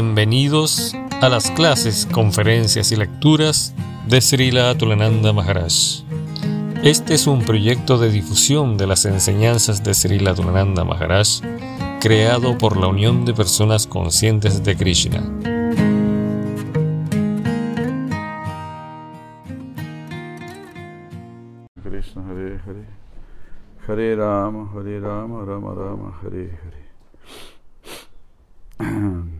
Bienvenidos a las clases, conferencias y lecturas de Srila Atulananda Maharaj. Este es un proyecto de difusión de las enseñanzas de Srila Atulananda Maharaj creado por la Unión de Personas Conscientes de Krishna. Hare Rama Hare Rama Rama Rama Hare Hare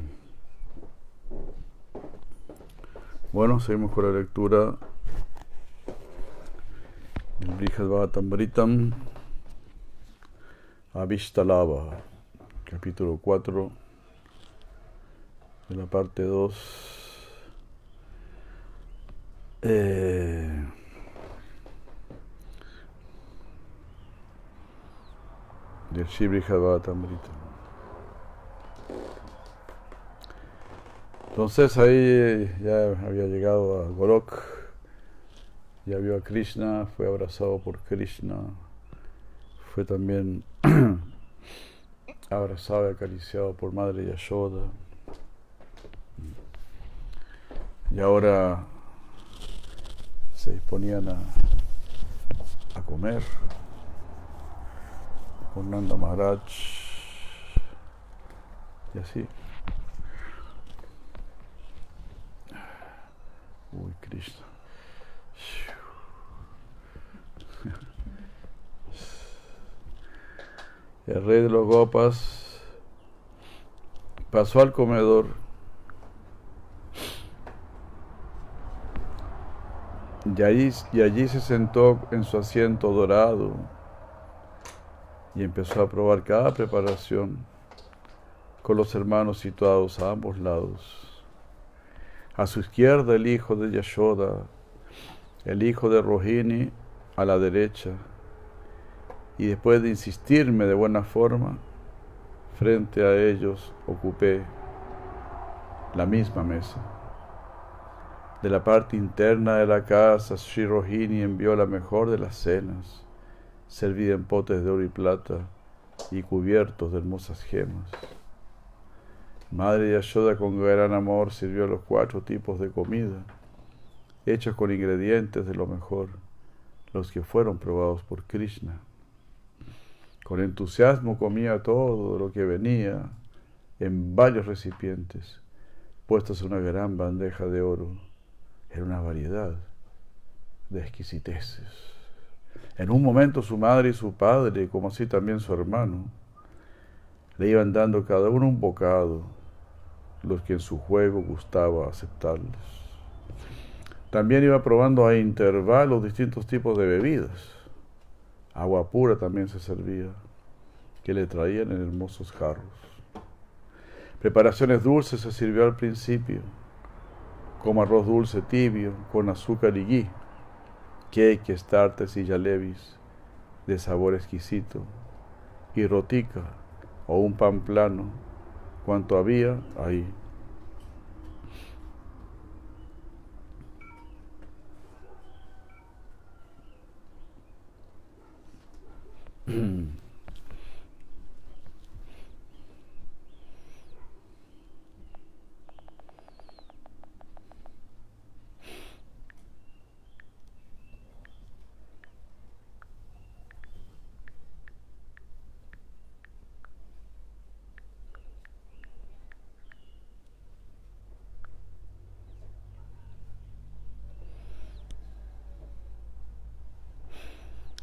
Bueno, seguimos con la lectura del Brihad Bhagavatamritam Avishtalava, capítulo 4 de la parte 2. Eh, del Shri Bhagavatamrita. Entonces ahí ya había llegado a Golok, ya vio a Krishna, fue abrazado por Krishna, fue también abrazado y acariciado por Madre Yashoda. Y ahora se disponían a, a comer con Maharaj y así. Uy, Krishna. El rey de los Gopas pasó al comedor y allí, y allí se sentó en su asiento dorado y empezó a probar cada preparación con los hermanos situados a ambos lados. A su izquierda el hijo de Yashoda, el hijo de Rohini a la derecha. Y después de insistirme de buena forma, frente a ellos ocupé la misma mesa. De la parte interna de la casa, Sri Rohini envió la mejor de las cenas, servida en potes de oro y plata y cubiertos de hermosas gemas. Madre Yashoda con gran amor sirvió los cuatro tipos de comida, hechos con ingredientes de lo mejor, los que fueron probados por Krishna. Con entusiasmo comía todo lo que venía en varios recipientes, puestos en una gran bandeja de oro. Era una variedad de exquisiteces. En un momento su madre y su padre, como así también su hermano, le iban dando cada uno un bocado los que en su juego gustaba aceptarles. También iba probando a intervalos distintos tipos de bebidas. Agua pura también se servía, que le traían en hermosos jarros. Preparaciones dulces se sirvió al principio, como arroz dulce tibio con azúcar y ghee, cakes, tartes y jalebis de sabor exquisito, y rotica o un pan plano cuanto había ahí.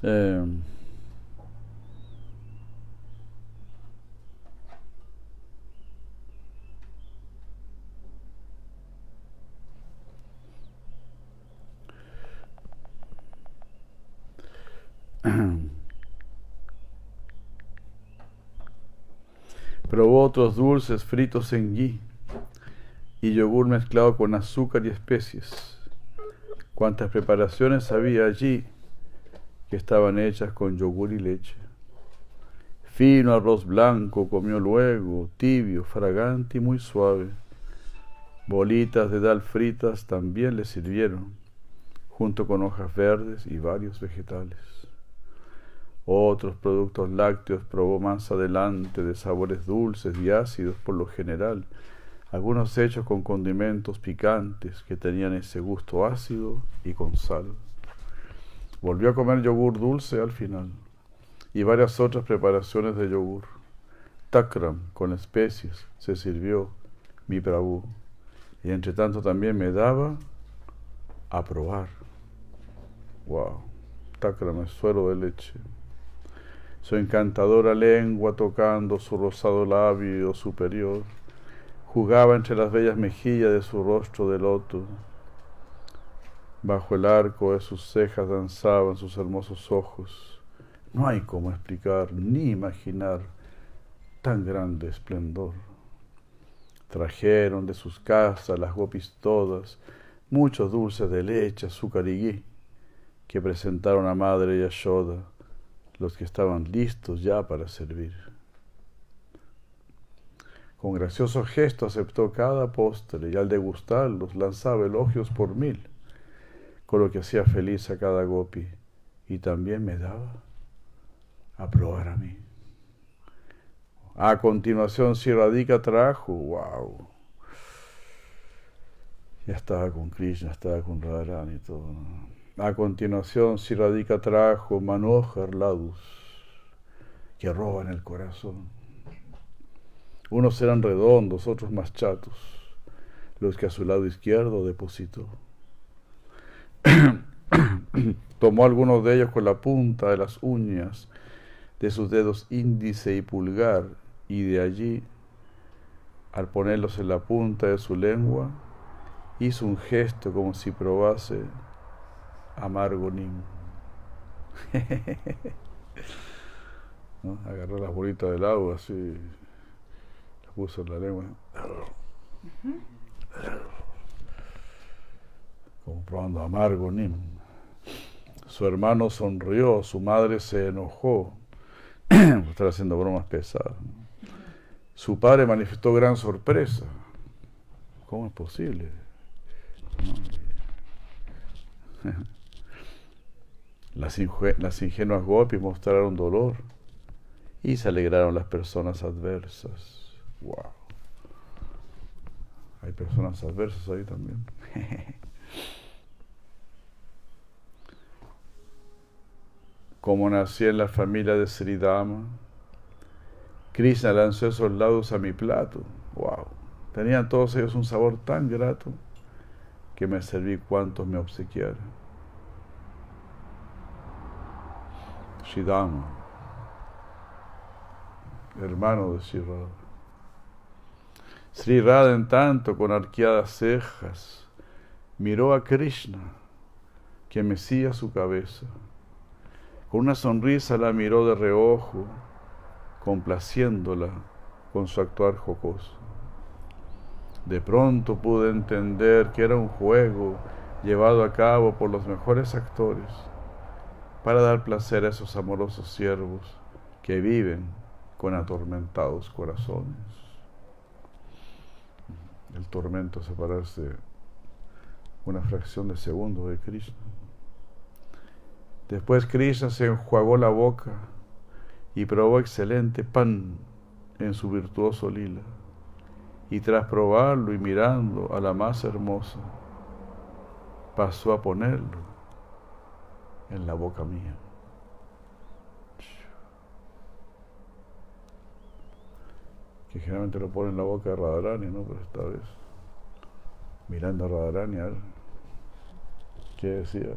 Eh, probó otros dulces fritos en ghee y yogur mezclado con azúcar y especies. Cuantas preparaciones había allí que estaban hechas con yogur y leche. Fino arroz blanco comió luego, tibio, fragante y muy suave. Bolitas de dal fritas también le sirvieron, junto con hojas verdes y varios vegetales. Otros productos lácteos probó más adelante de sabores dulces y ácidos por lo general, algunos hechos con condimentos picantes que tenían ese gusto ácido y con sal. Volvió a comer yogur dulce al final y varias otras preparaciones de yogur. Takram con especies se sirvió mi Prabhu y entre tanto también me daba a probar. Wow, Takram es suero de leche. Su encantadora lengua tocando su rosado labio superior jugaba entre las bellas mejillas de su rostro de loto. Bajo el arco de sus cejas danzaban sus hermosos ojos. No hay cómo explicar ni imaginar tan grande esplendor. Trajeron de sus casas las gopis todas muchos dulces de leche, azúcar y gui, que presentaron a Madre Yashoda, los que estaban listos ya para servir. Con gracioso gesto aceptó cada postre y al degustarlos lanzaba elogios por mil, con lo que hacía feliz a cada gopi y también me daba a probar a mí. A continuación, si Radhika trajo, wow. Ya estaba con Krishna, estaba con Radharani y todo. A continuación, si Radhika trajo Manohar Ladus, que roban el corazón. Unos eran redondos, otros más chatos, los que a su lado izquierdo depositó. Tomó algunos de ellos con la punta de las uñas de sus dedos índice y pulgar y de allí, al ponerlos en la punta de su lengua, hizo un gesto como si probase amargo nim. Agarró las bolitas del agua así puso la lengua. Probando amargo nim. Su hermano sonrió, su madre se enojó. Estar haciendo bromas pesadas. Su padre manifestó gran sorpresa. ¿Cómo es posible? Las, las ingenuas gopis mostraron dolor y se alegraron las personas adversas. Wow. Hay personas adversas ahí también. Como nací en la familia de Sridama, Krishna lanzó esos lados a mi plato. Wow. Tenían todos ellos un sabor tan grato que me serví cuantos me obsequiaron. Sridama, hermano de Sri Sri Radha, en tanto, con arqueadas cejas, miró a Krishna, que mecía su cabeza. Con una sonrisa la miró de reojo, complaciéndola con su actuar jocoso. De pronto pude entender que era un juego llevado a cabo por los mejores actores para dar placer a esos amorosos siervos que viven con atormentados corazones el tormento separarse una fracción de segundo de Krishna. Después Krishna se enjuagó la boca y probó excelente pan en su virtuoso lila. Y tras probarlo y mirando a la más hermosa, pasó a ponerlo en la boca mía. que generalmente lo pone en la boca de Radharani, ¿no? Pero esta vez, mirando a Radharani, ¿qué decía?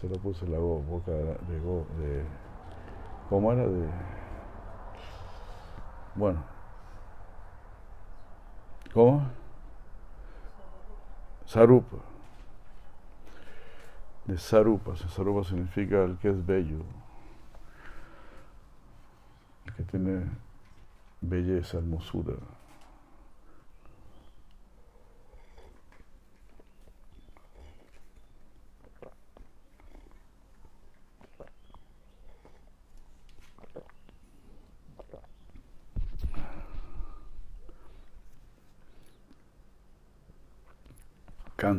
Se lo puso en la boca de, de, ¿cómo era? De, bueno, ¿cómo? Sarupa. De Sarupa. Sarupa significa el que es bello. El que tiene belleza, hermosura.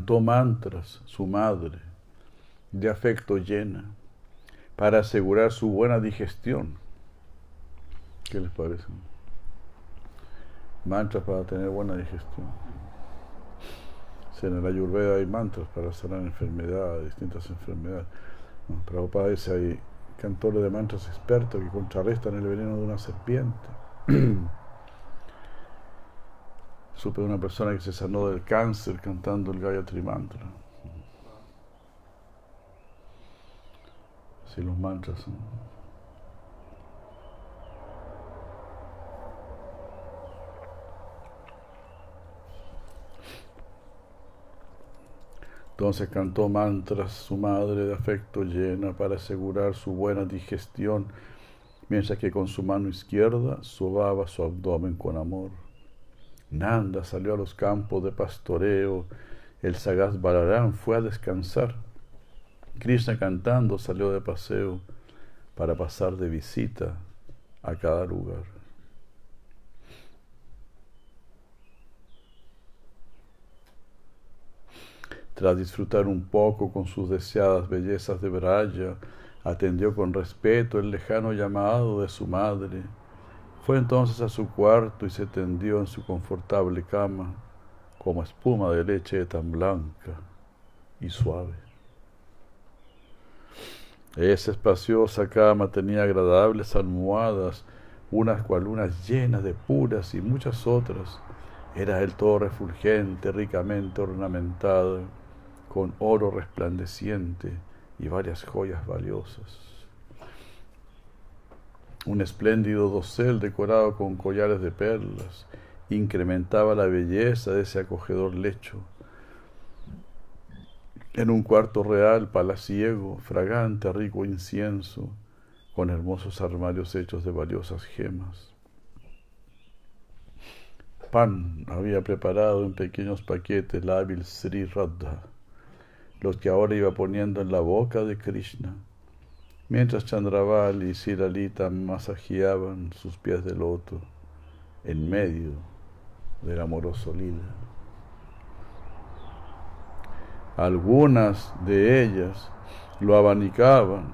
Cantó mantras su madre, de afecto llena, para asegurar su buena digestión. ¿Qué les parece? mantras para tener buena digestión. en el Ayurveda hay mantras para sanar enfermedades, distintas enfermedades. Prabhupada dice hay cantores de mantras expertos que contrarrestan el veneno de una serpiente. Supe de una persona que se sanó del cáncer cantando el Gayatri Mantra. Así los mantras son. Entonces cantó mantras su madre de afecto llena para asegurar su buena digestión, mientras que con su mano izquierda sobaba su abdomen con amor. Nanda salió a los campos de pastoreo, el sagaz Balarán fue a descansar. Krishna cantando salió de paseo para pasar de visita a cada lugar. Tras disfrutar un poco con sus deseadas bellezas de Braya, atendió con respeto el lejano llamado de su madre. Fue entonces a su cuarto y se tendió en su confortable cama, como espuma de leche tan blanca y suave. Esa espaciosa cama tenía agradables almohadas, unas cualunas llenas de puras y muchas otras. Era el todo refulgente, ricamente ornamentado con oro resplandeciente y varias joyas valiosas. Un espléndido dosel decorado con collares de perlas incrementaba la belleza de ese acogedor lecho. En un cuarto real, palaciego, fragante, rico incienso, con hermosos armarios hechos de valiosas gemas. Pan había preparado en pequeños paquetes la hábil Sri Radha los que ahora iba poniendo en la boca de Krishna, mientras Chandraval y Siralita masajeaban sus pies de loto en medio del amoroso lila. Algunas de ellas lo abanicaban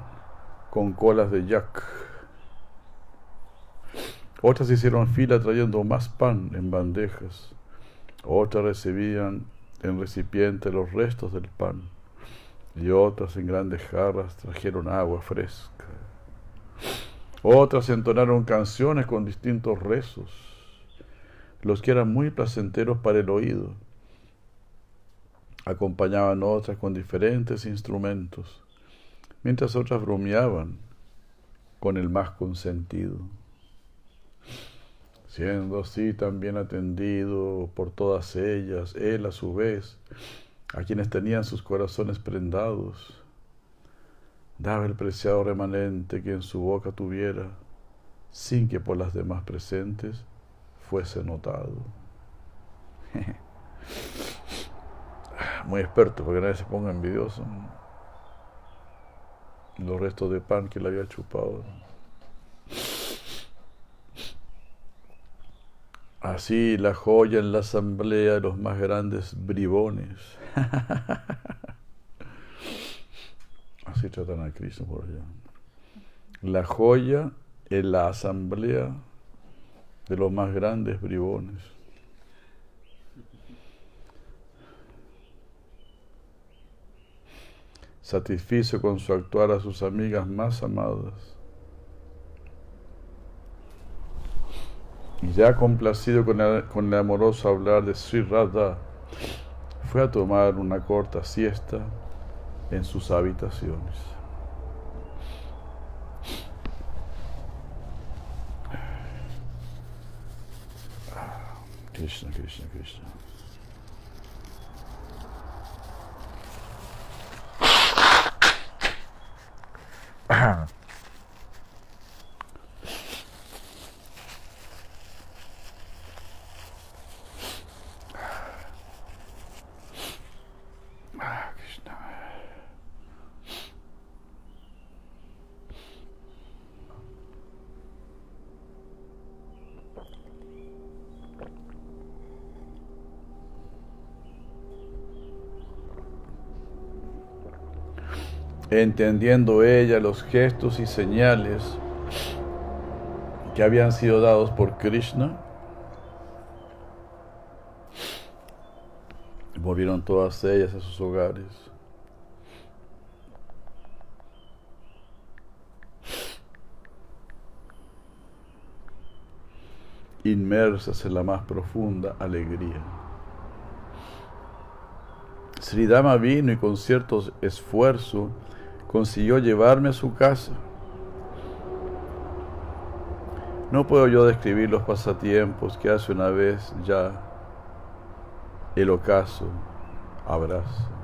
con colas de yak. Otras hicieron fila trayendo más pan en bandejas. Otras recibían en recipiente los restos del pan y otras en grandes jarras trajeron agua fresca. Otras entonaron canciones con distintos rezos, los que eran muy placenteros para el oído. Acompañaban otras con diferentes instrumentos, mientras otras bromeaban con el más consentido. Siendo así tan bien atendido por todas ellas, él a su vez a quienes tenían sus corazones prendados, daba el preciado remanente que en su boca tuviera, sin que por las demás presentes fuese notado. Muy experto, porque nadie se ponga envidioso. Los restos de pan que le había chupado. Así la joya en la asamblea de los más grandes bribones. Así tratan a Cristo por allá. La joya en la asamblea de los más grandes bribones. Satisfizo con su actuar a sus amigas más amadas y ya complacido con el, con amoroso hablar de Sri Radha, fue a tomar una corta siesta en sus habitaciones. Krishna, Krishna, Krishna. entendiendo ella los gestos y señales que habían sido dados por Krishna, volvieron todas ellas a sus hogares. inmersas en la más profunda alegría. Sridama vino y con cierto esfuerzo consiguió llevarme a su casa. No puedo yo describir los pasatiempos que hace una vez ya el ocaso abrazo.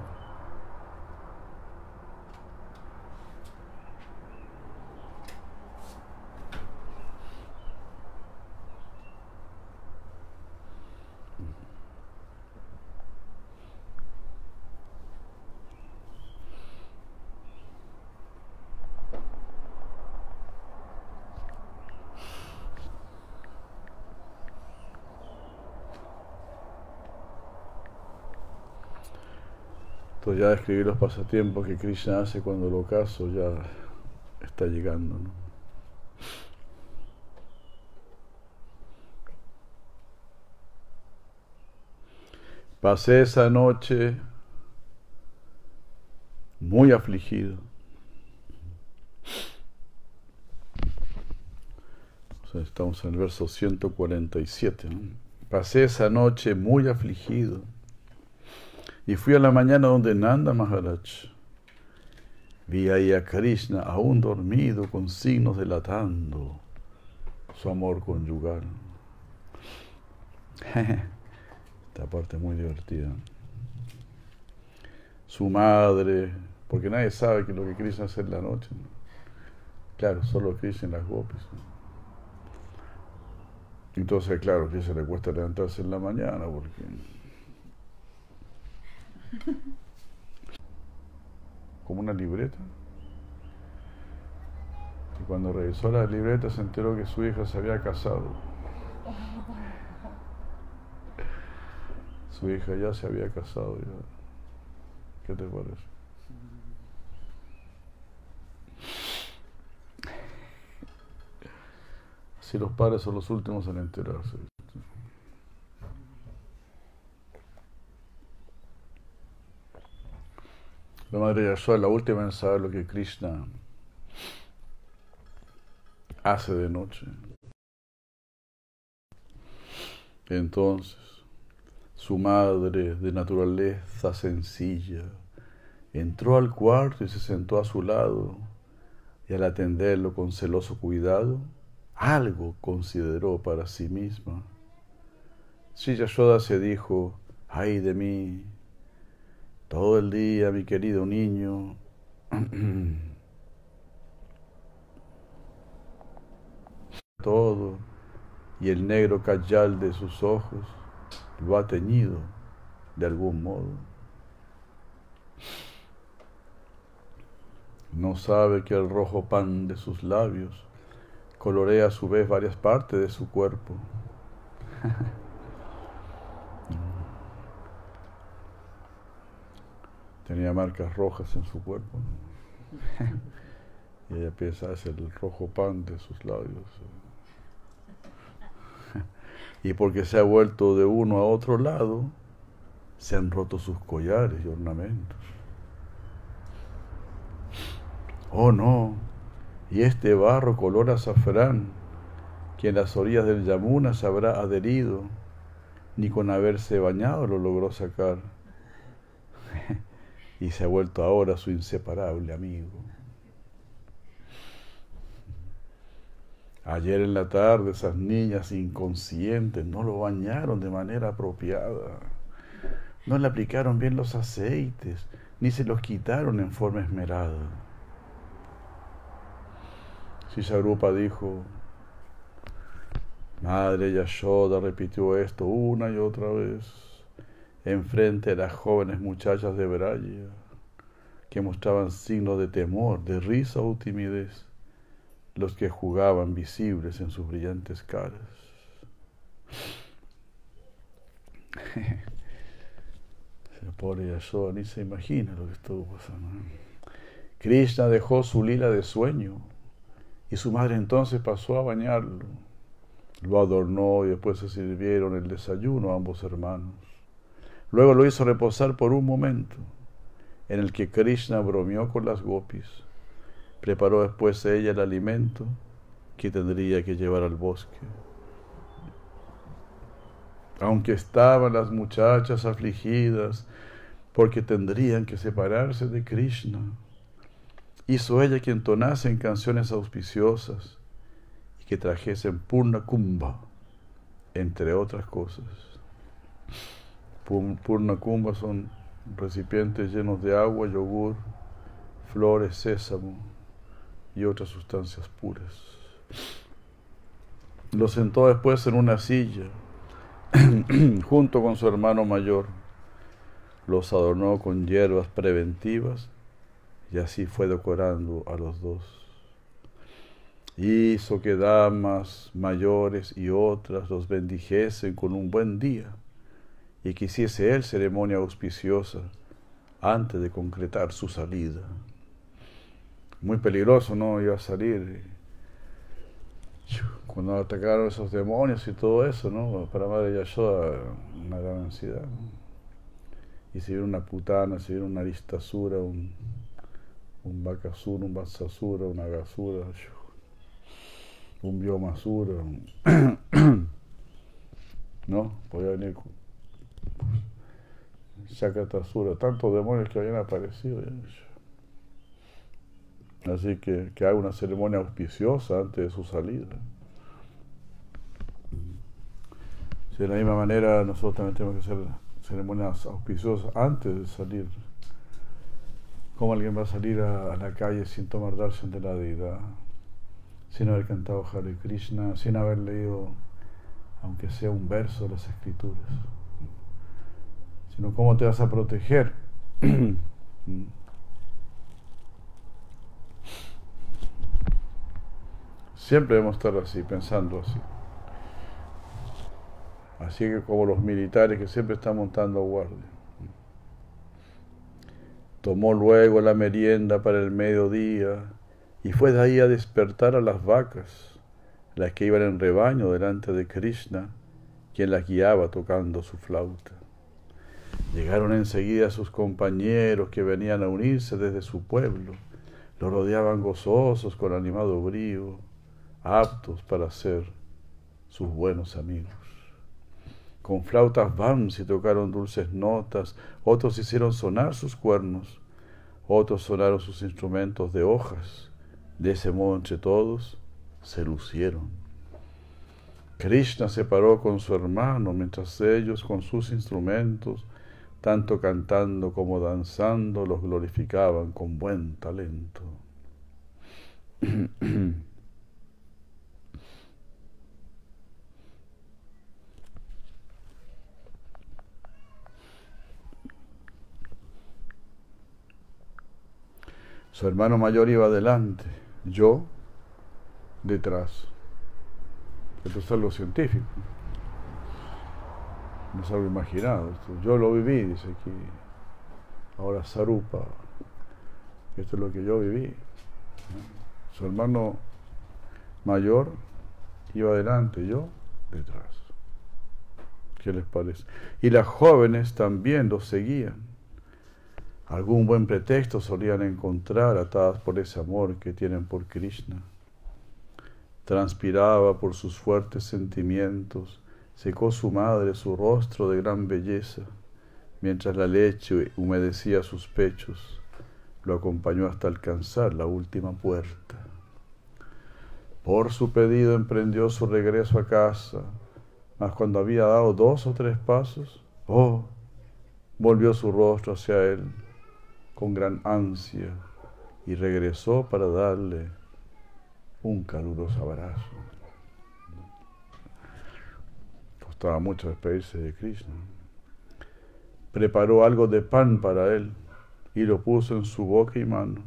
Ya describí los pasatiempos que Krishna hace cuando el ocaso ya está llegando. Pasé esa noche muy afligido. estamos en el verso 147. Pasé esa noche muy afligido y fui a la mañana donde Nanda Maharaj. Vi ahí a Krishna aún dormido con signos delatando su amor conyugal. Esta parte muy divertida. Su madre, porque nadie sabe que lo que Krishna hace en la noche. Claro, solo Krishna en las gopis. Entonces, claro, que se le cuesta levantarse en la mañana porque como una libreta. Y cuando revisó la libreta se enteró que su hija se había casado. Su hija ya se había casado. ¿Qué te parece? Si los padres son los últimos en enterarse. La madre Yashoda, la última en saber lo que Krishna hace de noche. Entonces, su madre, de naturaleza sencilla, entró al cuarto y se sentó a su lado, y al atenderlo con celoso cuidado, algo consideró para sí misma. Si Yashoda se dijo, ay de mí, todo el día, mi querido niño. Todo. Y el negro cayal de sus ojos lo ha teñido de algún modo. No sabe que el rojo pan de sus labios colorea a su vez varias partes de su cuerpo. tenía marcas rojas en su cuerpo. y ella piensa, es el rojo pan de sus labios. y porque se ha vuelto de uno a otro lado, se han roto sus collares y ornamentos. Oh no, y este barro color azafrán, que en las orillas del Yamuna se habrá adherido, ni con haberse bañado lo logró sacar y se ha vuelto ahora su inseparable amigo. Ayer en la tarde esas niñas inconscientes no lo bañaron de manera apropiada, no le aplicaron bien los aceites, ni se los quitaron en forma esmerada. Sisarupa dijo, Madre Yashoda repitió esto una y otra vez enfrente de las jóvenes muchachas de Braya, que mostraban signos de temor, de risa o timidez, los que jugaban visibles en sus brillantes caras. El pobre Yashoda ni se imagina lo que estuvo pasando. Krishna dejó su lila de sueño y su madre entonces pasó a bañarlo. Lo adornó y después se sirvieron el desayuno a ambos hermanos. Luego lo hizo reposar por un momento, en el que Krishna bromeó con las gopis. Preparó después ella el alimento que tendría que llevar al bosque. Aunque estaban las muchachas afligidas porque tendrían que separarse de Krishna, hizo ella que entonasen canciones auspiciosas y que trajesen Purna Kumbha, entre otras cosas. Purna Kumbha son recipientes llenos de agua, yogur, flores, sésamo y otras sustancias puras. Lo sentó después en una silla junto con su hermano mayor. Los adornó con hierbas preventivas y así fue decorando a los dos. Hizo que damas mayores y otras los bendijesen con un buen día y que hiciese él ceremonia auspiciosa antes de concretar su salida. Muy peligroso, ¿no? Iba a salir. Cuando atacaron esos demonios y todo eso, ¿no? Para Madre Yashoda, una gran ansiedad. Y si viene una putana, si viene una aristasura, un, un Bakasura, un Vatsasura, una Gasura, un Biomasura, ¿no? Podía venir Shakatasura, tantos demonios que habían aparecido. Así que que haga una ceremonia auspiciosa antes de su salida. de la misma manera nosotros también tenemos que hacer ceremonias auspiciosas antes de salir. ¿Cómo alguien va a salir a, la calle sin tomar darshan de la deidad? Sin haber cantado Hare Krishna, sin haber leído, aunque sea un verso de las escrituras sino cómo te vas a proteger. Siempre debemos estar así, pensando así. Así que como los militares que siempre están montando guardia. Tomó luego la merienda para el mediodía y fue de ahí a despertar a las vacas, las que iban en rebaño delante de Krishna, quien las guiaba tocando su flauta. Llegaron enseguida sus compañeros que venían a unirse desde su pueblo. Lo rodeaban gozosos con animado brío, aptos para ser sus buenos amigos. Con flautas y tocaron dulces notas, otros hicieron sonar sus cuernos, otros sonaron sus instrumentos de hojas. De ese modo entre todos se lucieron. Krishna se paró con su hermano mientras ellos con sus instrumentos tanto cantando como danzando, los glorificaban con buen talento. Su hermano mayor iba adelante, yo detrás. Esto es algo científico no es algo imaginado. Yo lo viví, dice aquí. Ahora Sarupa, esto es lo que yo viví. Su hermano mayor iba adelante, yo detrás. ¿Qué les parece? Y las jóvenes también los seguían. Algún buen pretexto solían encontrar atadas por ese amor que tienen por Krishna. Transpiraba por sus fuertes sentimientos Secó su madre su rostro de gran belleza, mientras la leche humedecía sus pechos. Lo acompañó hasta alcanzar la última puerta. Por su pedido emprendió su regreso a casa, mas cuando había dado dos o tres pasos, oh, volvió su rostro hacia él con gran ansia y regresó para darle un caluroso abrazo. Estaba mucho despedirse de Krishna. Preparó algo de pan para él y lo puso en su boca y mano.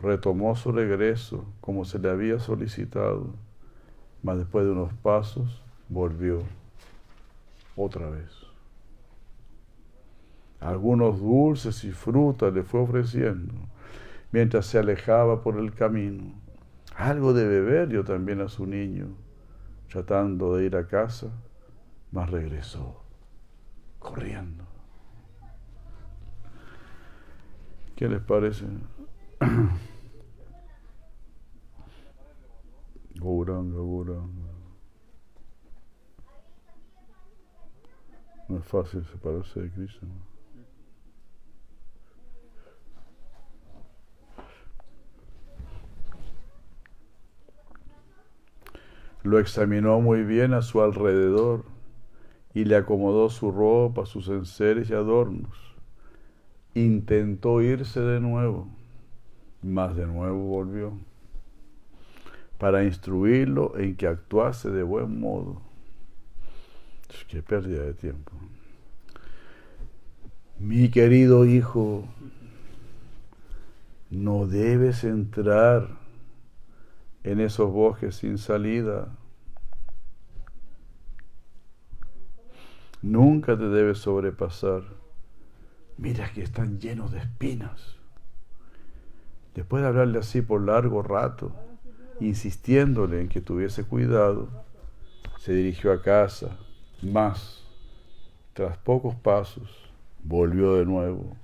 Retomó su regreso como se le había solicitado, mas después de unos pasos volvió otra vez. Algunos dulces y frutas le fue ofreciendo mientras se alejaba por el camino. Algo de beber dio también a su niño, tratando de ir a casa mas regresó corriendo. ¿Qué les parece? Gauranga, Gauranga. No es fácil separarse de Krishna. Lo examinó muy bien a su alrededor y le acomodó su ropa, sus enseres y adornos. Intentó irse de nuevo, mas de nuevo volvió, para instruirlo en que actuase de buen modo. Qué pérdida de tiempo. Mi querido hijo, no debes entrar en esos bosques sin salida. Nunca te debes sobrepasar. Mira que están llenos de espinas. Después de hablarle así por largo rato, insistiéndole en que tuviese cuidado, se dirigió a casa, más, tras pocos pasos, volvió de nuevo,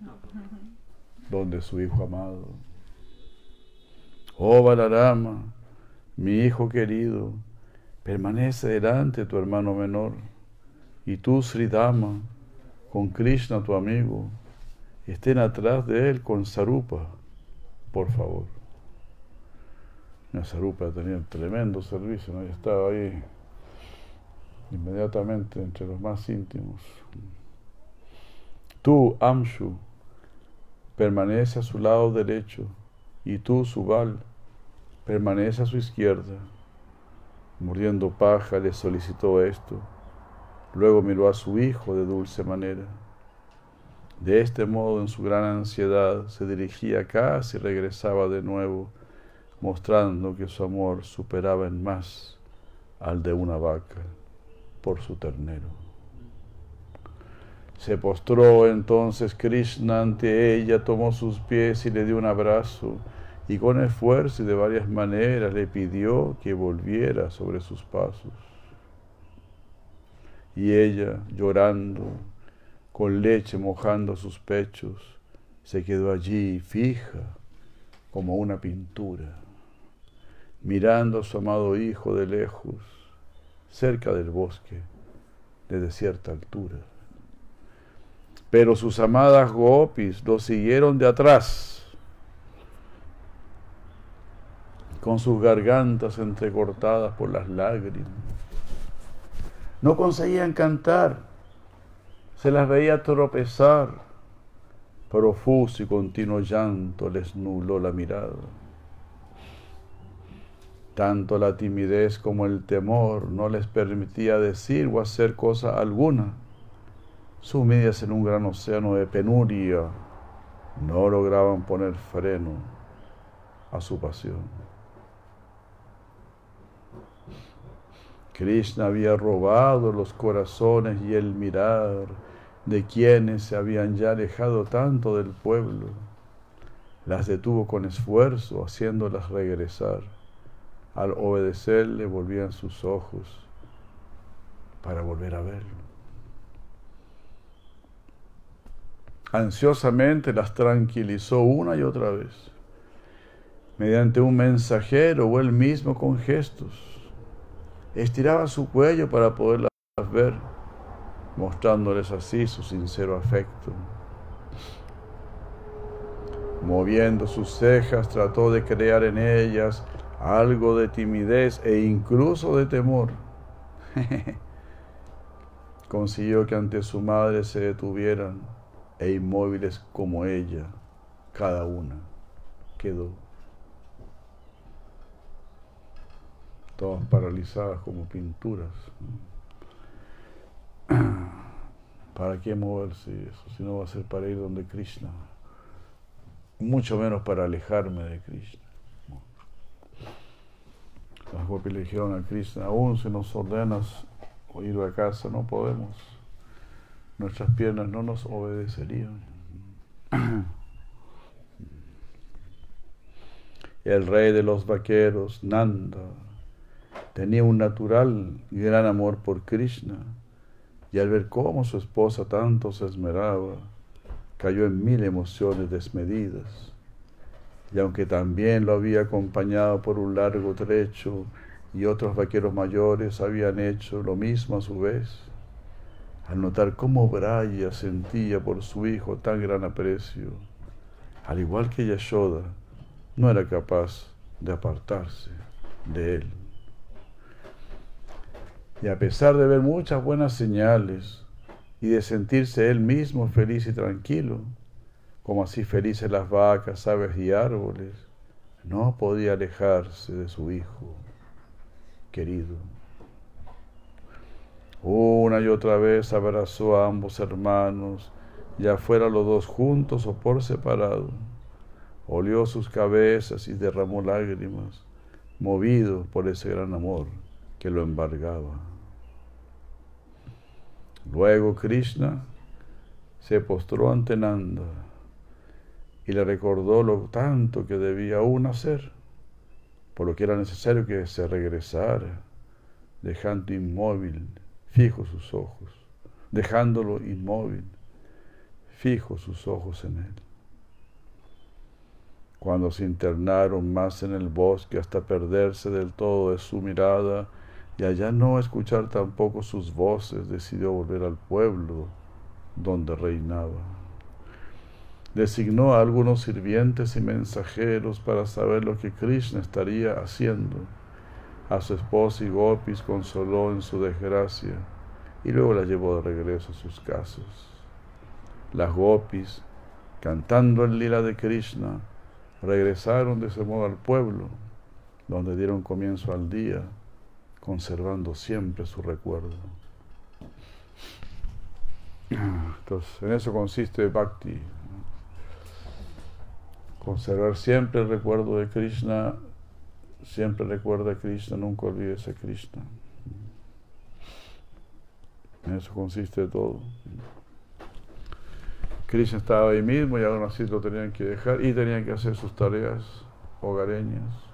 donde su hijo amado. Oh Balarama, mi hijo querido, permanece delante tu hermano menor, y tú, Sridama, con Krishna tu amigo, estén atrás de él con Sarupa, por favor. Sarupa tenía un tremendo servicio, ¿no? estaba ahí inmediatamente entre los más íntimos. Tú, Amshu, permanece a su lado derecho y tú, Subal, permanece a su izquierda. Muriendo paja le solicitó esto. Luego miró a su hijo de dulce manera. De este modo, en su gran ansiedad, se dirigía casi y regresaba de nuevo, mostrando que su amor superaba en más al de una vaca por su ternero. Se postró entonces Krishna ante ella, tomó sus pies y le dio un abrazo, y con esfuerzo y de varias maneras le pidió que volviera sobre sus pasos. Y ella, llorando, con leche mojando sus pechos, se quedó allí fija como una pintura, mirando a su amado hijo de lejos cerca del bosque, de cierta altura. Pero sus amadas gopis lo siguieron de atrás, con sus gargantas entrecortadas por las lágrimas. No conseguían cantar, se las veía tropezar. Profuso y continuo llanto les nubló la mirada. Tanto la timidez como el temor no les permitía decir o hacer cosa alguna. Sumidas en un gran océano de penuria, no lograban poner freno a su pasión. Krishna había robado los corazones y el mirar de quienes se habían ya alejado tanto del pueblo. Las detuvo con esfuerzo, haciéndolas regresar al obedecerle volvían sus ojos para volver a verlo. Ansiosamente las tranquilizó una y otra vez, mediante un mensajero o él mismo con gestos. Estiraba su cuello para poderlas ver, mostrándoles así su sincero afecto. Moviendo sus cejas, trató de crear en ellas algo de timidez e incluso de temor. Consiguió que ante su madre se detuvieran e inmóviles como ella, cada una, quedó. Todas paralizadas como pinturas. ¿Para qué moverse eso? Si no va a ser para ir donde Krishna. Mucho menos para alejarme de Krishna. Las gopis le dijeron a Krishna, aún si nos ordenas ir a casa, no podemos. Nuestras piernas no nos obedecerían. El rey de los vaqueros, Nanda, tenía un natural gran amor por Krishna y al ver cómo su esposa tanto se esmeraba, cayó en mil emociones desmedidas. Y aunque también lo había acompañado por un largo trecho y otros vaqueros mayores habían hecho lo mismo a su vez, al notar cómo Braya sentía por su hijo tan gran aprecio, al igual que Yashoda, no era capaz de apartarse de él. Y a pesar de ver muchas buenas señales y de sentirse él mismo feliz y tranquilo, como así felices las vacas, aves y árboles, no podía alejarse de su hijo querido. Una y otra vez abrazó a ambos hermanos, ya fuera los dos juntos o por separado. Olió sus cabezas y derramó lágrimas, movido por ese gran amor que lo embargaba. Luego Krishna se postró ante Nanda y le recordó lo tanto que debía aún hacer, por lo que era necesario que se regresara, dejando inmóvil, fijo sus ojos, dejándolo inmóvil, fijo sus ojos en él. Cuando se internaron más en el bosque hasta perderse del todo de su mirada, y allá no escuchar tampoco sus voces, decidió volver al pueblo donde reinaba. Designó a algunos sirvientes y mensajeros para saber lo que Krishna estaría haciendo. A su esposa y Gopis consoló en su desgracia y luego la llevó de regreso a sus casas. Las Gopis, cantando el lila de Krishna, regresaron de ese modo al pueblo, donde dieron comienzo al día conservando siempre su recuerdo. Entonces, en eso consiste Bhakti. Conservar siempre el recuerdo de Krishna, siempre recuerda a Krishna, nunca olvides a Krishna. En eso consiste todo. Krishna estaba ahí mismo y aún así lo tenían que dejar y tenían que hacer sus tareas hogareñas.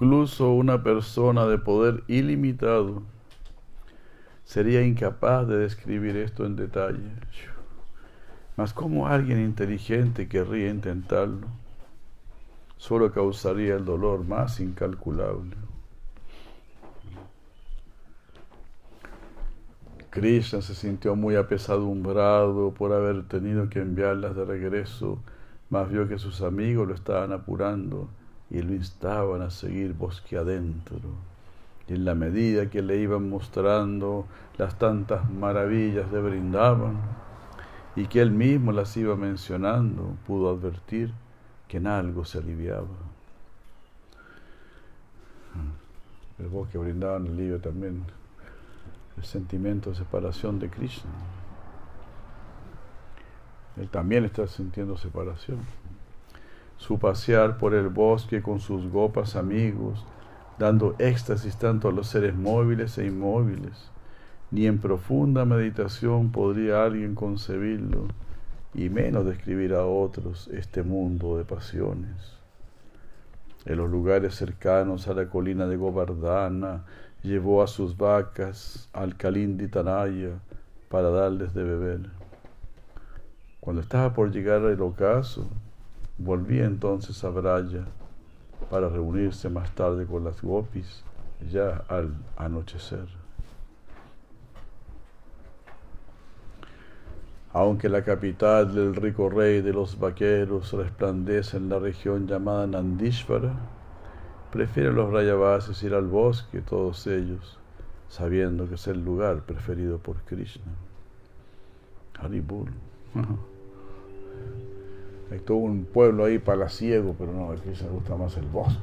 Incluso una persona de poder ilimitado sería incapaz de describir esto en detalle. Mas como alguien inteligente querría intentarlo, solo causaría el dolor más incalculable. Krishna se sintió muy apesadumbrado por haber tenido que enviarlas de regreso, mas vio que sus amigos lo estaban apurando y lo instaban a seguir bosque adentro. Y en la medida que le iban mostrando las tantas maravillas de Brindaban y que él mismo las iba mencionando, pudo advertir que en algo se aliviaba. El bosque Brindaban alivia también el sentimiento de separación de Krishna. Él también está sintiendo separación su pasear por el bosque con sus gopas amigos, dando éxtasis tanto a los seres móviles e inmóviles. Ni en profunda meditación podría alguien concebirlo, y menos describir a otros este mundo de pasiones. En los lugares cercanos a la colina de Govardhana, llevó a sus vacas al Kalinditanaya para darles de beber. Cuando estaba por llegar al ocaso, Volvía entonces a Braya para reunirse más tarde con las gopis ya al anochecer. Aunque la capital del rico rey de los vaqueros resplandece en la región llamada Nandishvara, prefieren los rayavases ir al bosque, todos ellos, sabiendo que es el lugar preferido por Krishna. Haribul. Hay todo un pueblo ahí palaciego, pero no, aquí se gusta más el bosque.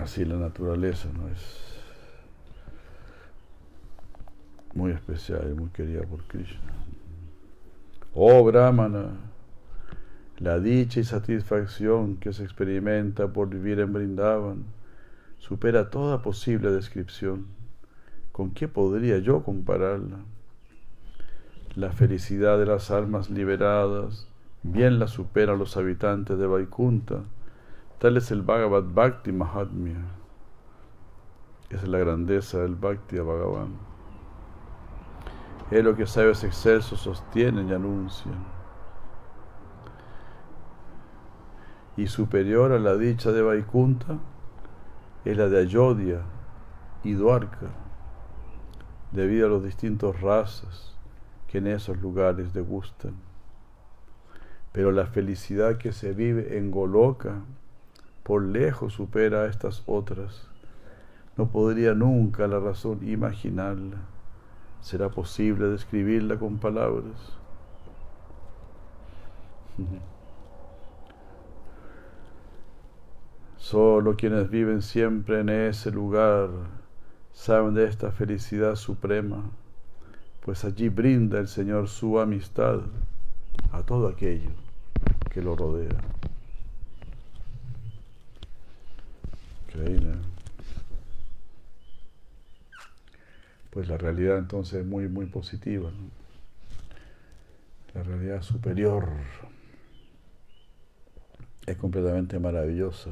Así la naturaleza, ¿no? Es muy especial y muy querida por Krishna. Oh Brahmana, La dicha y satisfacción que se experimenta por vivir en Brindavan supera toda posible descripción. ¿Con qué podría yo compararla? La felicidad de las almas liberadas bien la superan los habitantes de Vaikunta. Tal es el Bhagavad Bhakti Mahatmya. Esa es la grandeza del Bhakti Bhagavan. Es lo que sabios excelsos sostienen y anuncian. y superior a la dicha de Vaikunta es la de Ayodhya y Dwarka, debido a los distintos razas que en esos lugares degustan. Pero la felicidad que se vive en Goloka por lejos supera a estas otras. No podría nunca la razón imaginarla. ¿Será posible describirla con palabras? Solo quienes viven siempre en ese lugar saben de esta felicidad suprema, pues allí brinda el Señor su amistad a todo aquello que lo rodea. Increíble. Pues la realidad entonces es muy, muy positiva. La realidad superior es completamente maravillosa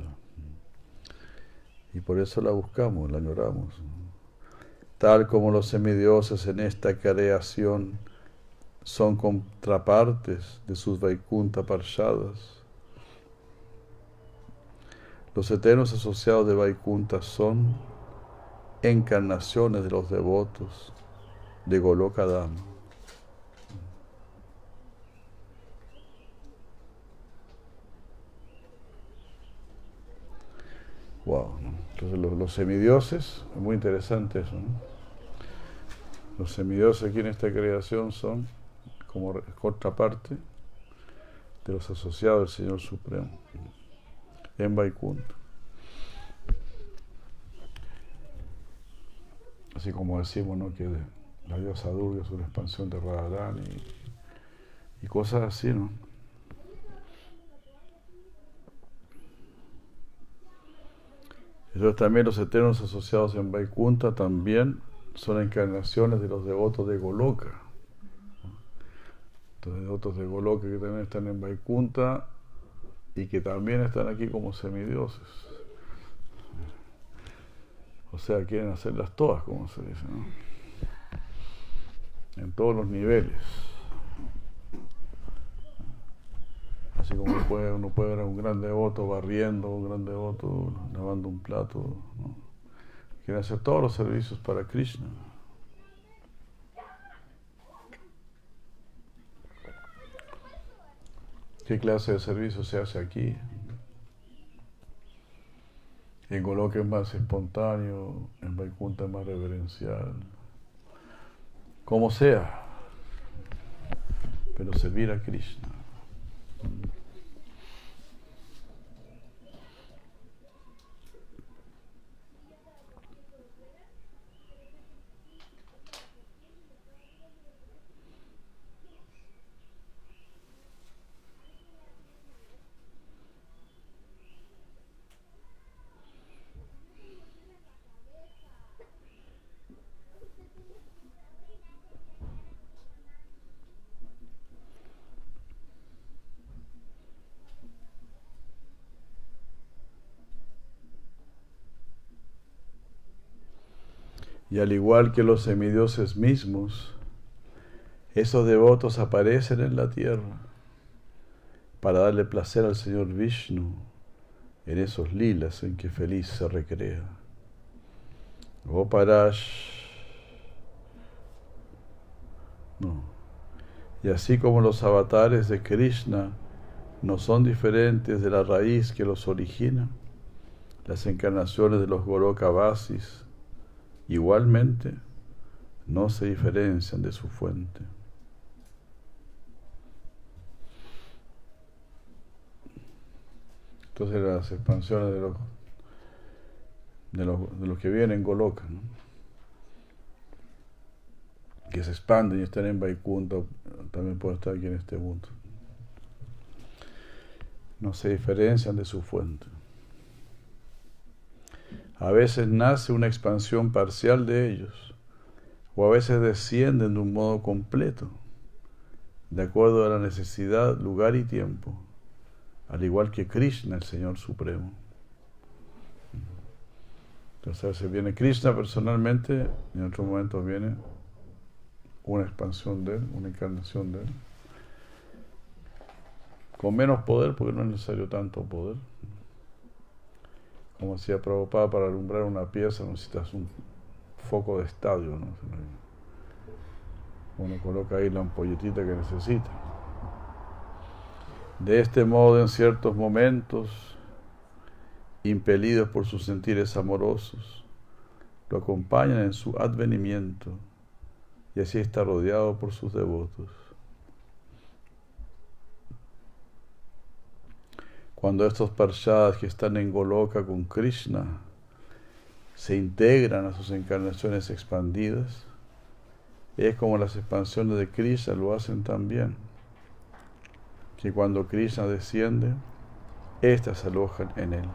y por eso la buscamos, la añoramos. Tal como los semidioses en esta creación son contrapartes de sus Vaikunta Parshadas. Los eternos asociados de Vaikunta son encarnaciones de los devotos de Golokadama. Wow. Entonces los, semidioses, es muy interesante eso. Los semidioses aquí en esta creación son como contraparte de los asociados del Señor Supremo en Vaikunta. Así como decimos ¿no? que la diosa Durga es una expansión de Radharani y, cosas así, ¿no? Entonces también los eternos asociados en Vaikunta también son encarnaciones de los devotos de Goloka. Los devotos de Goloka que también están en Vaikunta y que también están aquí como semidioses. O sea, quieren hacerlas todas, como se dice, ¿no? En todos los niveles. Así como uno puede ver a un gran devoto barriendo, un gran devoto lavando un plato. ¿no? Quiere hacer todos los servicios para Krishna. ¿Qué clase de servicio se hace aquí? En Goloka es más espontáneo, en Vaikunta más reverencial. Como sea, pero servir a Krishna. Y al igual que los semidioses mismos, esos devotos aparecen en la tierra para darle placer al Señor Vishnu en esos lilas en que feliz se recrea. Goparash. No. Y así como los avatares de Krishna no son diferentes de la raíz que los origina, las encarnaciones de los Gorokavasis igualmente no se diferencian de su fuente. Entonces las expansiones de los, de los, de los que vienen en Goloka, que se expanden y están en Vaikunta, también pueden estar aquí en este mundo. no se diferencian de su fuente. A veces nace una expansión parcial de ellos, o a veces descienden de un modo completo, de acuerdo a la necesidad, lugar y tiempo, al igual que Krishna, el Señor Supremo. Entonces a veces viene Krishna personalmente y en otros momentos viene una expansión de Él, una encarnación de Él. Con menos poder, porque no es necesario tanto poder. Como decía Prabhupada, para alumbrar una pieza necesitas un foco de estadio, ¿no? Uno coloca ahí la ampolletita que necesita. De este modo, en ciertos momentos, impelidos por sus sentires amorosos, lo acompañan en su advenimiento y así está rodeado por sus devotos. Cuando estos parshadas que están en Goloka con Krishna se integran a sus encarnaciones expandidas, es como las expansiones de Krishna lo hacen también. Que cuando Krishna desciende, éstas se alojan en él.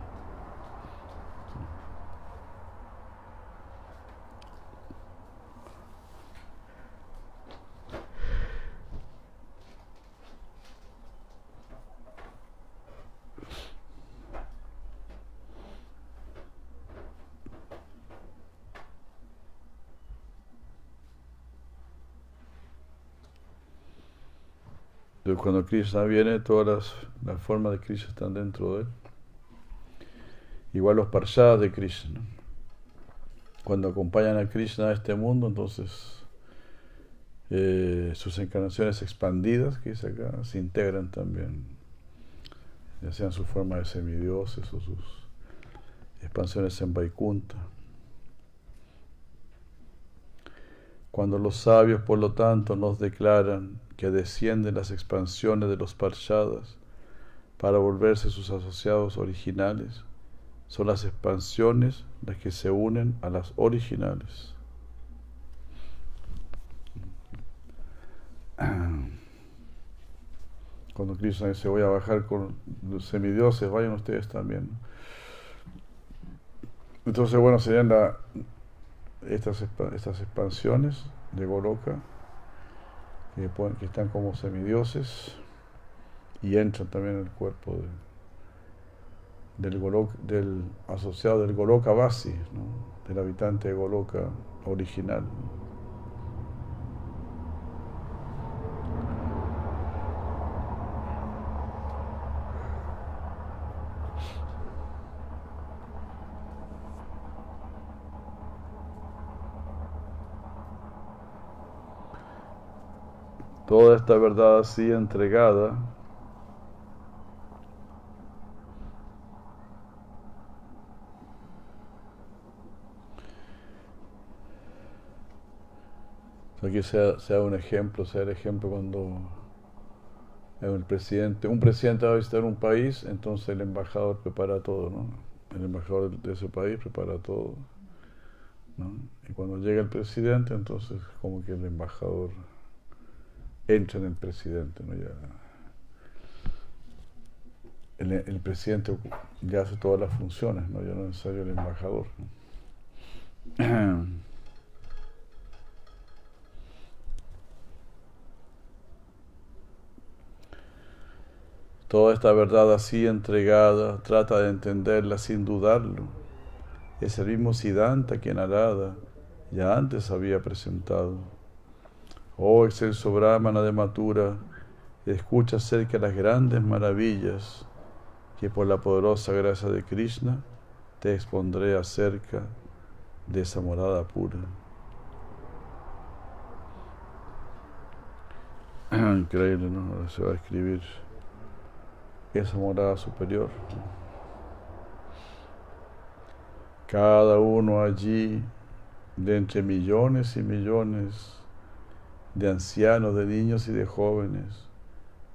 Cuando Krishna viene, todas las, formas de Krishna están dentro de él. Igual los parshadas de Krishna. Cuando acompañan a Krishna a este mundo, entonces eh, sus encarnaciones expandidas, que dice acá, se integran también, ya sean su forma de semidioses o sus expansiones en Vaikunta. Cuando los sabios, por lo tanto, nos declaran que descienden las expansiones de los parshadas para volverse sus asociados originales, son las expansiones las que se unen a las originales. Cuando Krishna dice voy a bajar con los semidioses, vayan ustedes también. Entonces, bueno, serían la, estas, estas expansiones de Goloka que, están como semidioses y entran también en el cuerpo del, del asociado del Goloka Vasi, del habitante de Goloka original. toda esta verdad así entregada Aquí sea, sea, un ejemplo, sea el ejemplo cuando el presidente, un presidente va a visitar un país, entonces el embajador prepara todo, ¿no? El embajador de ese país prepara todo. Y cuando llega el presidente, entonces como que el embajador entra en el presidente, ¿no? Ya, el, presidente ya hace todas las funciones, ¿no? Ya no es necesario el embajador. Toda esta verdad así entregada, trata de entenderla sin dudarlo. Es el mismo Siddhanta que Narada ya antes había presentado. Oh excelso Brahmana de Matura, escucha acerca de las grandes maravillas que por la poderosa gracia de Krishna te expondré acerca de esa morada pura. Increíble, ¿no? Ahora se va a escribir esa morada superior. Cada uno allí, de entre millones y millones de ancianos, de niños y de jóvenes.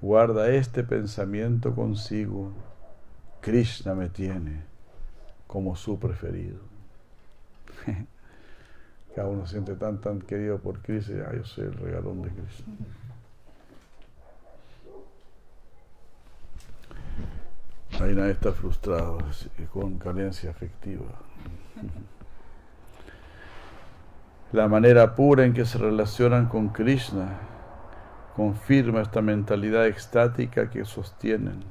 Guarda este pensamiento consigo. Krishna me tiene como su preferido. Cada uno siente tan, tan querido por Krishna. yo soy el regalón de Krishna. Ahí nadie está frustrado, con carencia afectiva. La manera pura en que se relacionan con Krishna confirma esta mentalidad extática que sostienen.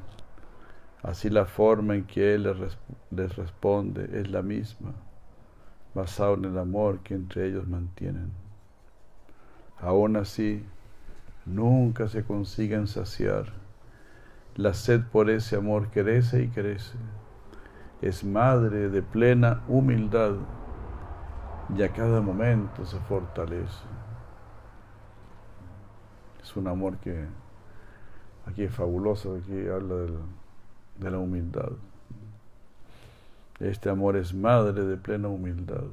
Así la forma en que Él les, responde es la misma, basada en el amor que entre ellos mantienen. Aún así, nunca se consiguen saciar. La sed por ese amor crece y crece. Es madre de plena humildad y a cada momento se fortalece. Es un amor que aquí es fabuloso, aquí habla de la humildad. Este amor es madre de plena humildad.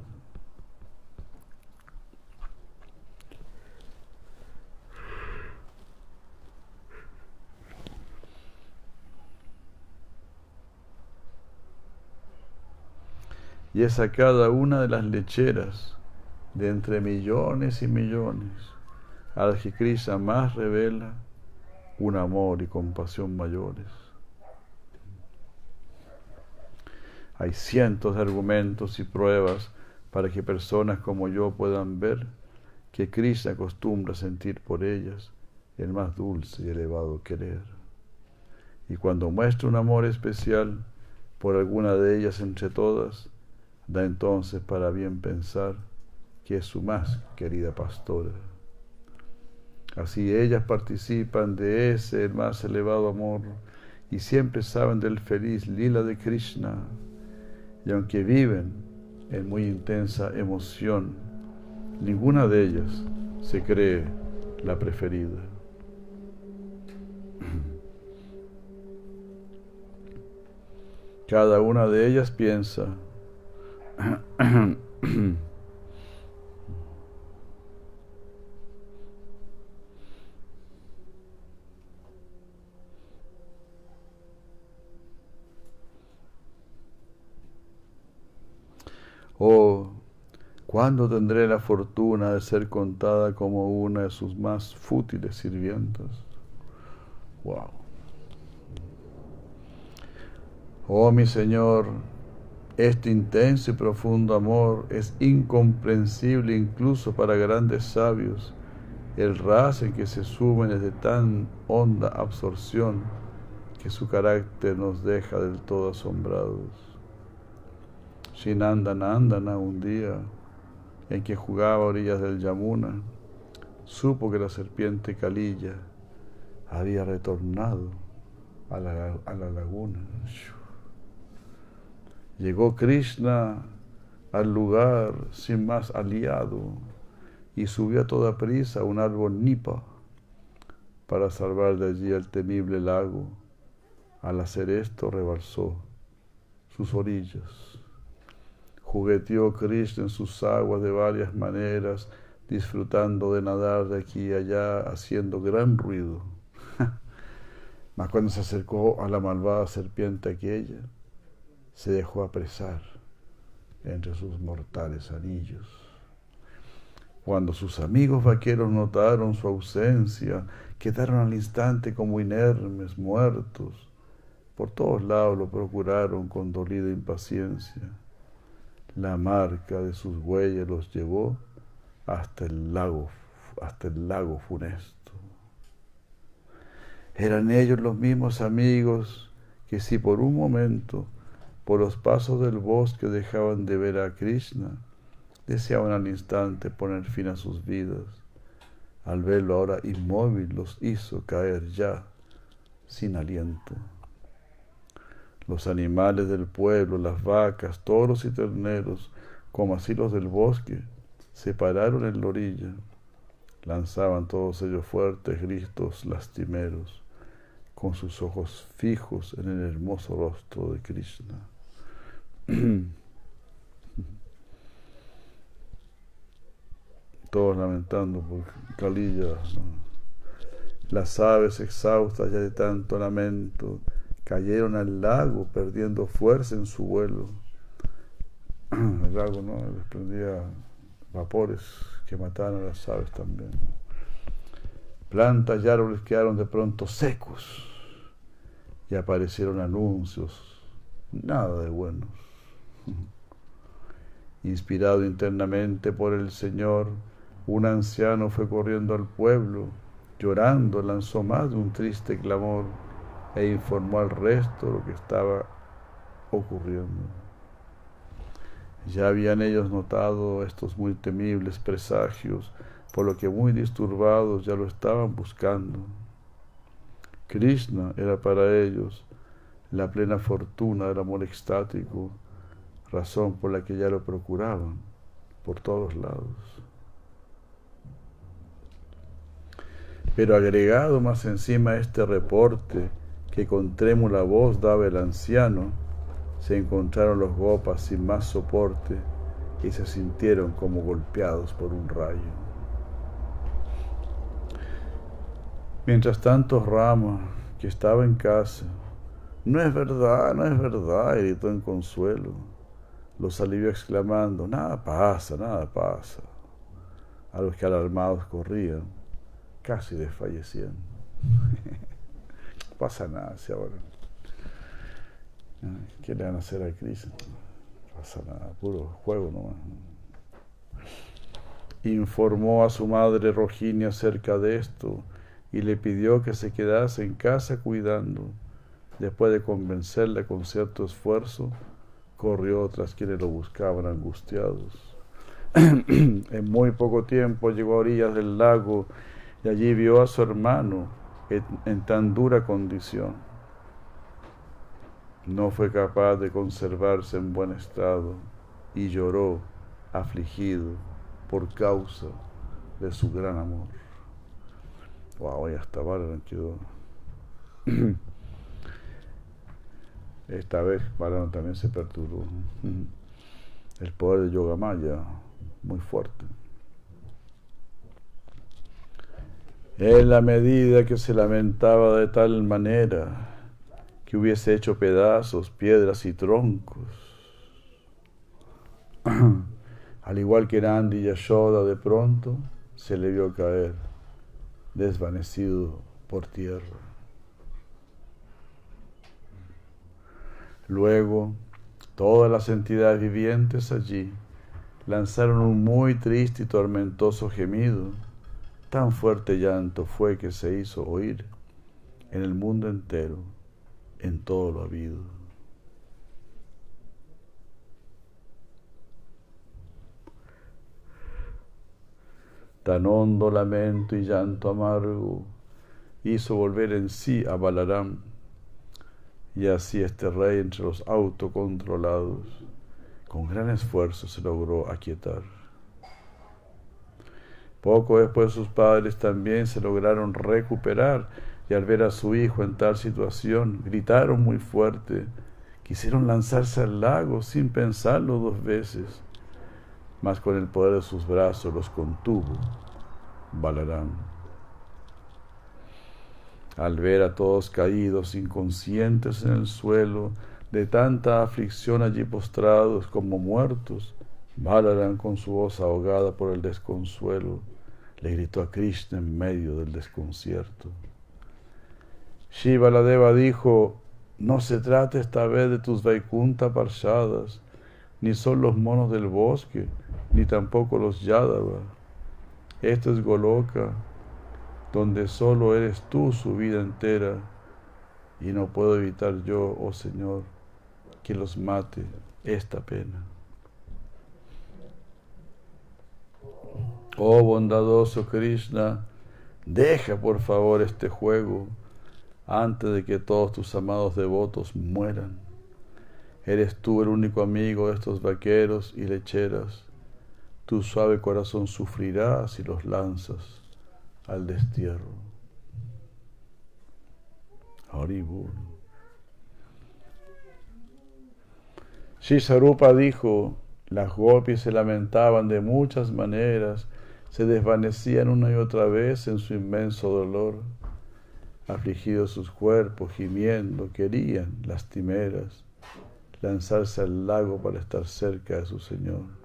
Y es a cada una de las lecheras de entre millones y millones al que Krishna más revela un amor y compasión mayores. Hay cientos de argumentos y pruebas para que personas como yo puedan ver que Krishna acostumbra sentir por ellas el más dulce y elevado querer. Y cuando muestra un amor especial por alguna de ellas entre todas, da entonces para bien pensar que es su más querida pastora. Así ellas participan de ese más elevado amor y siempre saben del feliz lila de Krishna. Y aunque viven en muy intensa emoción, ninguna de ellas se cree la preferida. Cada una de ellas piensa, Oh, ¿cuándo tendré la fortuna de ser contada como una de sus más fútiles sirvientas? Wow. Oh mi Señor, este intenso y profundo amor es incomprensible incluso para grandes sabios. El ras en que se sumen es de tan honda absorción que su carácter nos deja del todo asombrados. Shinandana un día en que jugaba a orillas del Yamuna, supo que la serpiente Kalilla había retornado a la, a la laguna. Llegó Krishna al lugar sin más aliado y subió a toda prisa a un árbol nipa para salvar de allí el temible lago. Al hacer esto rebalsó sus orillas Jugueteó Krishna en sus aguas de varias maneras, disfrutando de nadar de aquí y allá, haciendo gran ruido. Mas cuando se acercó a la malvada serpiente aquella, se dejó apresar entre sus mortales anillos. Cuando sus amigos vaqueros notaron su ausencia, quedaron al instante como inermes, muertos. Por todos lados lo procuraron con dolida impaciencia la marca de sus huellas los llevó hasta el lago, hasta el lago funesto. Eran ellos los mismos amigos que si por un momento, por los pasos del bosque dejaban de ver a Krishna, deseaban al instante poner fin a sus vidas. Al verlo ahora inmóvil los hizo caer ya sin aliento. Los animales del pueblo, las vacas, toros y terneros, como así los del bosque, se pararon en la orilla. Lanzaban todos ellos fuertes gritos lastimeros, con sus ojos fijos en el hermoso rostro de Krishna. todos lamentando por Kalilla. Las aves exhaustas ya de tanto lamento cayeron al lago perdiendo fuerza en su vuelo. El lago no desprendía vapores que mataban a las aves también. Plantas y árboles quedaron de pronto secos y aparecieron anuncios, nada de buenos. Inspirado internamente por el Señor, un anciano fue corriendo al pueblo, llorando, lanzó más de un triste clamor e informó al resto lo que estaba ocurriendo. Ya habían ellos notado estos muy temibles presagios, por lo que muy disturbados ya lo estaban buscando. Krishna era para ellos la plena fortuna del amor extático, razón por la que ya lo procuraban por todos lados. Pero agregado más encima a este reporte que con trémula voz daba el anciano, se encontraron los gopas sin más soporte y se sintieron como golpeados por un rayo. Mientras tanto, Rama, que estaba en casa, no es verdad, no es verdad, gritó en consuelo. Los alivió exclamando, nada pasa, nada pasa. A los que alarmados corrían, casi desfallecían. pasa nada si ahora. ¿Qué le van a hacer a Cristo? Pasa nada, puro juego nomás. Informó a su madre Roginia acerca de esto y le pidió que se quedase en casa cuidando. Después de convencerle con cierto esfuerzo, corrió tras quienes lo buscaban angustiados. en muy poco tiempo llegó a orillas del lago y allí vio a su hermano en, tan dura condición. No fue capaz de conservarse en buen estado y lloró afligido por causa de su gran amor. Wow, ya Balaram quedó. Esta vez Balaram también se perturbó. El poder de Yoga Maya, muy fuerte. En la medida que se lamentaba de tal manera que hubiese hecho pedazos, piedras y troncos, al igual que Nandi y Yashoda de pronto se le vio caer desvanecido por tierra. Luego, todas las entidades vivientes allí lanzaron un muy triste y tormentoso gemido. Tan fuerte llanto fue que se hizo oír en el mundo entero, en todo lo habido. Tan hondo lamento y llanto amargo hizo volver en sí a Balaram, y así este rey entre los autocontrolados, con gran esfuerzo se logró aquietar. Poco después sus padres también se lograron recuperar y al ver a su hijo en tal situación gritaron muy fuerte, quisieron lanzarse al lago sin pensarlo dos veces mas con el poder de sus brazos los contuvo Balarán. Al ver a todos caídos, inconscientes en el suelo, de tanta aflicción allí postrados como muertos, Balarán con su voz ahogada por el desconsuelo, le gritó a Krishna en medio del desconcierto. Shiva dijo, no se trata esta vez de tus Vaikunta parchadas, ni son los monos del bosque, ni tampoco los Yadava. Esto es Goloka, donde solo eres tú su vida entera, y no puedo evitar yo, oh Señor, que los mate esta pena. Oh bondadoso Krishna, deja por favor este juego antes de que todos tus amados devotos mueran. Eres tú el único amigo de estos vaqueros y lecheras. Tu suave corazón sufrirá si los lanzas al destierro. Haribur. Shisarupa dijo, las gopis se lamentaban de muchas maneras, se desvanecían una y otra vez en su inmenso dolor. Afligidos sus cuerpos, gimiendo, querían, lastimeras, lanzarse al lago para estar cerca de su Señor.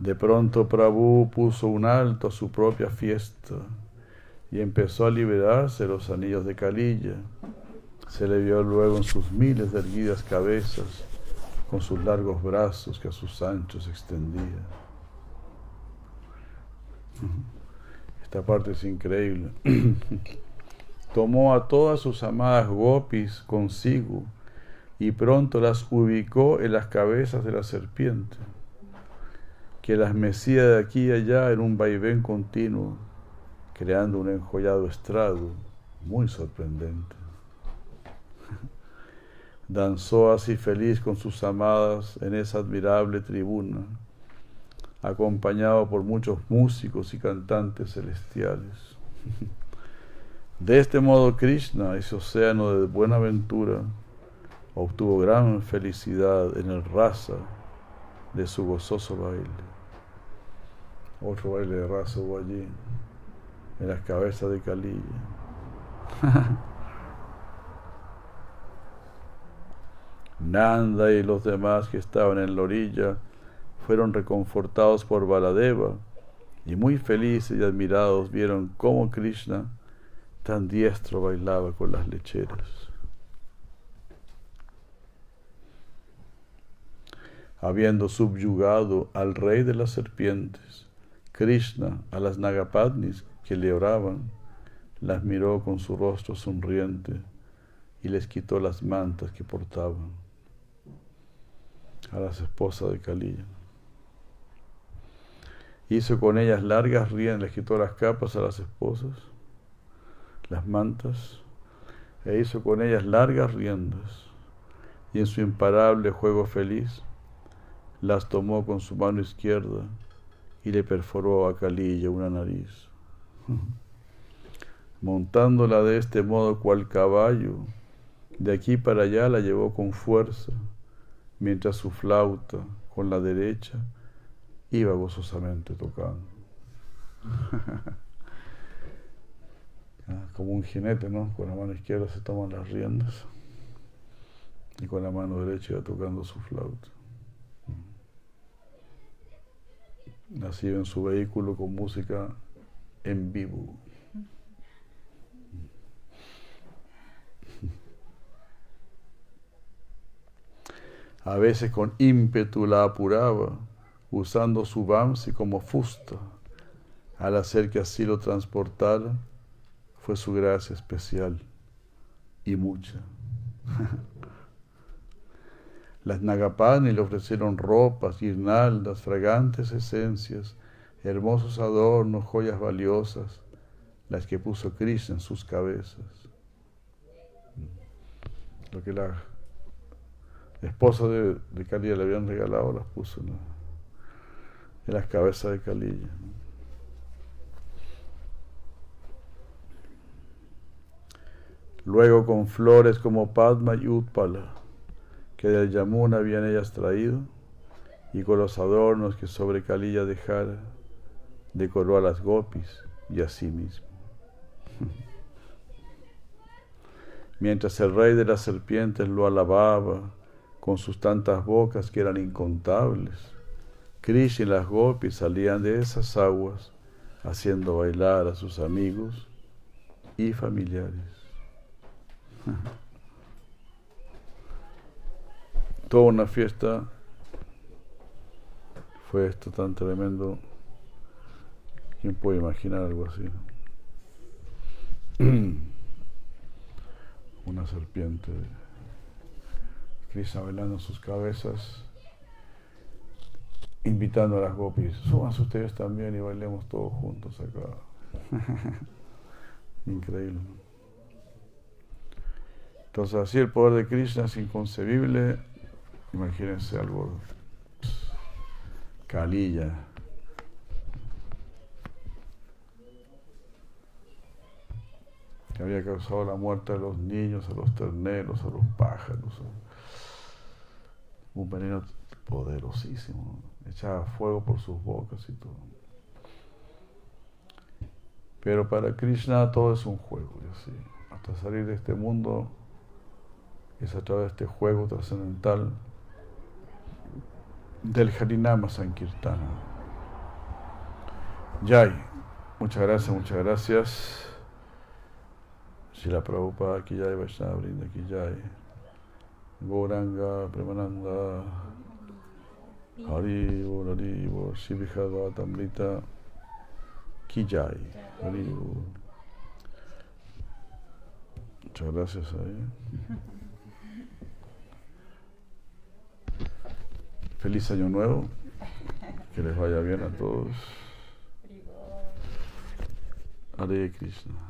De pronto Prabhu puso un alto a su propia fiesta y empezó a liberarse los anillos de calilla. Se le vio luego en sus miles de erguidas cabezas, con sus largos brazos que a sus anchos extendía. Esta parte es increíble. Tomó a todas sus amadas gopis consigo y pronto las ubicó en las cabezas de la serpiente, que las mecía de aquí y allá en un vaivén continuo, creando un enjollado estrado muy sorprendente. Danzó así feliz con sus amadas en esa admirable tribuna, acompañado por muchos músicos y cantantes celestiales. De este modo Krishna, ese océano de buena ventura, obtuvo gran felicidad en el rasa de su gozoso baile. Otro baile de rasa hubo allí, en las cabezas de Kalilla. Nanda y los demás que estaban en la orilla fueron reconfortados por Baladeva y muy felices y admirados vieron cómo Krishna tan diestro bailaba con las lecheras. Habiendo subyugado al rey de las serpientes, Krishna a las Nagapadnis que le oraban, las miró con su rostro sonriente y les quitó las mantas que portaban a las esposas de Kalila. Hizo con ellas largas riendas, les quitó las capas a las esposas, las mantas, e hizo con ellas largas riendas, y en su imparable juego feliz las tomó con su mano izquierda y le perforó a Calilla una nariz. Montándola de este modo cual caballo, de aquí para allá la llevó con fuerza, mientras su flauta con la derecha iba gozosamente tocando. Ah, como un jinete, ¿no? Con la mano izquierda se toman las riendas y con la mano derecha iba tocando su flauta. Así en su vehículo con música en vivo. A veces con ímpetu la apuraba, usando su bamsi como fusta. Al hacer que así lo transportara, fue su gracia especial y mucha. Las Nagapani le ofrecieron ropas, guirnaldas, fragantes esencias, hermosos adornos, joyas valiosas, las que puso Krishna en sus cabezas. Lo que la esposa de, de le habían regalado las puso en, las cabezas de Kalilla. Luego con flores como Padma y Utpala que del Yamuna habían ellas traído, y con los adornos que sobre Calilla dejara, decoró a las gopis y a sí mismo. Mientras el rey de las serpientes lo alababa con sus tantas bocas que eran incontables, Krishna y las gopis salían de esas aguas haciendo bailar a sus amigos y familiares. toda una fiesta. Fue esto tan tremendo. ¿Quién puede imaginar algo así? una serpiente. Krishna bailando sus cabezas, invitando a las gopis, súbanse ustedes también y bailemos todos juntos acá. Increíble. Entonces así el poder de Krishna es inconcebible Imagínense algo calilla. Que había causado la muerte a los niños, a los terneros, a los pájaros. Un veneno poderosísimo. Echaba fuego por sus bocas y todo. Pero para Krishna todo es un juego, y. Hasta salir de este mundo es a través de este juego trascendental del Harinama Sankirtana. Yay, muchas gracias, muchas gracias. Sila Prabhupada ki jai, Vaishnava Brinda ki jai, Gauranga, Premananda, Hari, Hari, Shivi Bhagavatamrita ki jai, Hari. Muchas gracias a Feliz año nuevo. Que les vaya bien a todos. Hare Krishna.